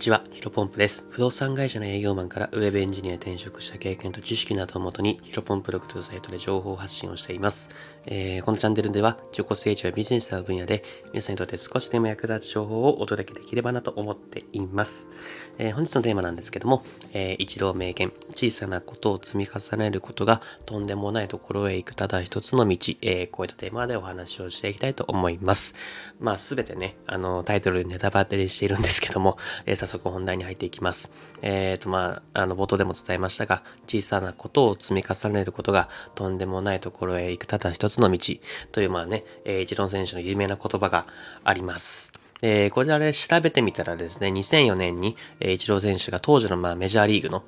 にちは、ヒロポンプです。不動産会社の営業マンからウェブエンジニアに転職した経験と知識などをもとに、ヒロポンプログというサイトで情報発信をしています。えー、このチャンネルでは、自己成長やビジネスの分野で、皆さんにとって少しでも役立つ情報をお届けできればなと思っています。えー、本日のテーマなんですけども、えー、一度名言、小さなことを積み重ねることがとんでもないところへ行くただ一つの道、えー、こういったテーマでお話をしていきたいと思います。まあ、すべてね、あの、タイトルでネタバレしているんですけども、えー、速本題に入っていきます。えっ、ー、と、まあ、あの、冒頭でも伝えましたが、小さなことを積み重ねることがとんでもないところへ行くただ一つの道という、まあね、えー、一論選手の有名な言葉があります。えー、これあれ調べてみたらですね、2004年に、えー、イチロー選手が当時のまあメジャーリーグの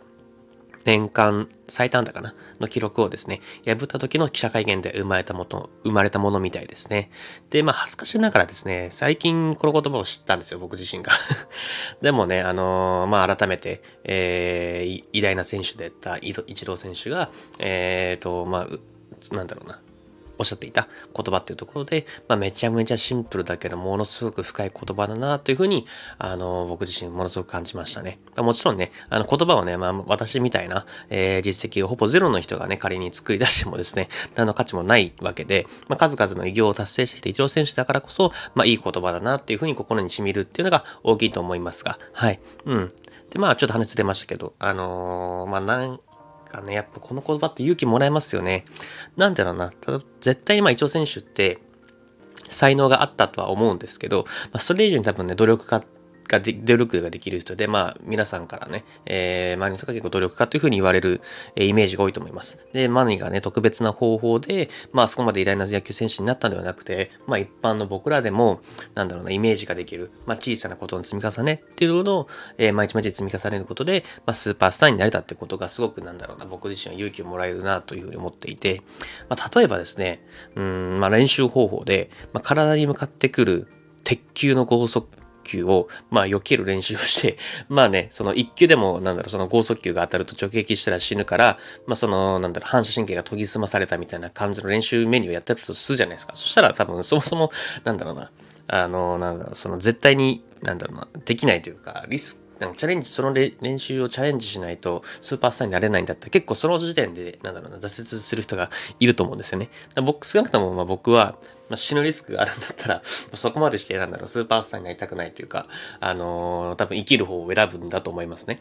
年間最短だかな？の記録をですね、破った時の記者会見で生まれたもの、生まれたものみたいですね。で、まあ、恥ずかしながらですね、最近この言葉を知ったんですよ、僕自身が。でもね、あのー、まあ、改めて、えー、偉大な選手であったイチロー選手が、えーと、まあ、なんだろうな、おっしゃっていた言葉っていうところで、まあ、めちゃめちゃシンプルだけど、ものすごく深い言葉だなというふうに、あの、僕自身ものすごく感じましたね。もちろんね、あの、言葉をね、まあ、私みたいな、えー、実績をほぼゼロの人がね、仮に作り出してもですね、何の価値もないわけで、まあ、数々の偉業を達成してきたイチロー選手だからこそ、まあ、いい言葉だなっていうふうに心に染みるっていうのが大きいと思いますが、はい。うん。で、まあ、ちょっと話出ましたけど、あのー、まあ、なん、かね、やっぱこの言葉って勇気もらえますよね。なんだろうな、ただ絶対今、イチロー選手って、才能があったとは思うんですけど、まあ、それ以上に多分ね、努力家がで、努力ができる人で、まあ、皆さんからね、えー、周りの人が結構努力家というふうに言われる、えー、イメージが多いと思います。で、マニがね、特別な方法で、まあ、そこまで偉大な野球選手になったんではなくて、まあ、一般の僕らでも、なんだろうな、イメージができる、まあ、小さなことの積み重ねっていうのを、えー、毎日毎日積み重ねることで、まあ、スーパースターになれたってことがすごく、なんだろうな、僕自身は勇気をもらえるなというふうに思っていて、まあ、例えばですね、うん、まあ、練習方法で、まあ、体に向かってくる鉄球の剛速球を、まあ、避ける練習をして、まあね、その一球でも、なんだろう、その剛速球が当たると直撃したら死ぬから、まあ、その、なんだろう、反射神経が研ぎ澄まされたみたいな感じの練習メニューをやってたとするじゃないですか。そしたら多分、そもそも、なんだろうな、あの、なんだろう、その絶対に、なんだろうな、できないというか、リスク、なんかチャレンジ、その練習をチャレンジしないとスーパースターになれないんだったら結構その時点で、なんだろうな、挫折する人がいると思うんですよね。僕、少なくともまあ僕は、まあ、死ぬリスクがあるんだったら、そこまでして選んだら、スーパースターになりたくないというか、あのー、多分生きる方を選ぶんだと思いますね。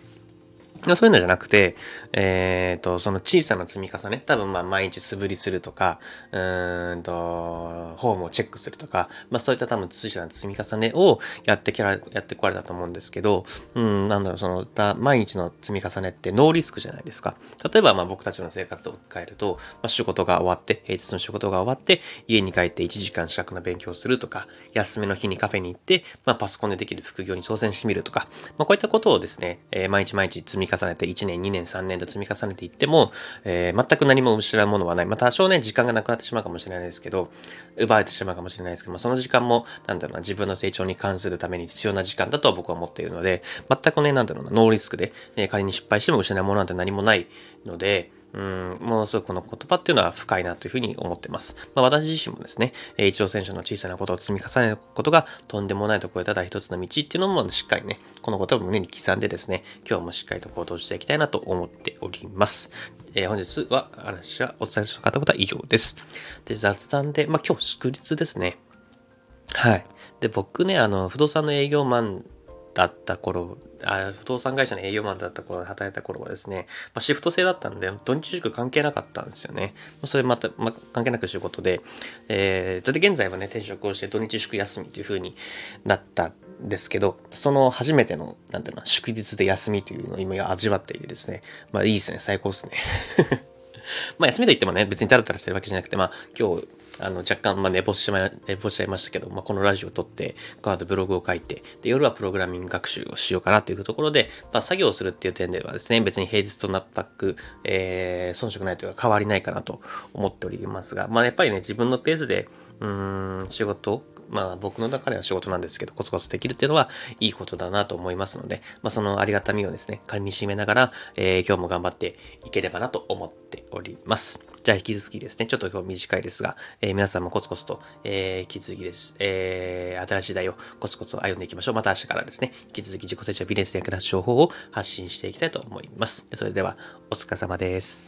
そういうのじゃなくて、えっ、ー、と、その小さな積み重ね、多分まあ毎日素振りするとか、うーんと、フォームをチェックするとか、まあそういった多分小さな積み重ねをやってきら、やってこられたと思うんですけど、うん、なんだろう、その、毎日の積み重ねってノーリスクじゃないですか。例えばまあ僕たちの生活と置き換えると、まあ仕事が終わって、平日の仕事が終わって、家に帰って1時間資格の勉強するとか、休みの日にカフェに行って、まあパソコンでできる副業に挑戦してみるとか、まあこういったことをですね、えー、毎日毎日積み重ね重ねて1年、2年、3年と積み重ねていっても、えー、全く何も失うものはない。まあ、多少ね、時間がなくなってしまうかもしれないですけど、奪われてしまうかもしれないですけど、まあ、その時間も、なんだろうな、自分の成長に関するために必要な時間だと僕は思っているので、全くね、なんだろうな、ノーリスクで、え、仮に失敗しても失うものなんて何もないので、うん、ものすごくこの言葉っていうのは深いなというふうに思ってます。まあ、私自身もですね、一応選手の小さなことを積み重ねることがとんでもないところへただ一つの道っていうのもしっかりね、この言葉を胸に刻んでですね、今日もしっかりと行動していきたいなと思っております。えー、本日は話はお伝えしたかったことは以上です。で、雑談で、まあ今日祝日ですね。はい。で、僕ね、あの、不動産の営業マンだった頃あ不動産会社の営業マンだった頃、働いた頃はですね、まあ、シフト制だったんで、土日塾関係なかったんですよね。それまた、まあ、関係なく仕事で、えー、だって現在はね、転職をして土日祝休みという風になったんですけど、その初めての、なんていうの、祝日で休みというのを今味わっていてですね、まあいいですね、最高ですね。まあ休みと言ってもね、別にタラタラしてるわけじゃなくて、まあ今日あの、若干、まあ、寝坊しちまい、寝坊しちゃいましたけど、まあ、このラジオを撮って、この後ブログを書いて、で、夜はプログラミング学習をしようかなというところで、まあ、作業をするっていう点ではですね、別に平日と納得、えー、遜色ないというか変わりないかなと思っておりますが、まあ、やっぱりね、自分のペースで、うん、仕事まあ僕の中では仕事なんですけど、コツコツできるっていうのはいいことだなと思いますので、まあそのありがたみをですね、噛み締めながら、えー、今日も頑張っていければなと思っております。じゃあ引き続きですね、ちょっと今日短いですが、えー、皆さんもコツコツと、えー、引き続きです、えー、新しい時代をコツコツ歩んでいきましょう。また明日からですね、引き続き自己成長ビジネスで役立つ情報を発信していきたいと思います。それでは、お疲れ様です。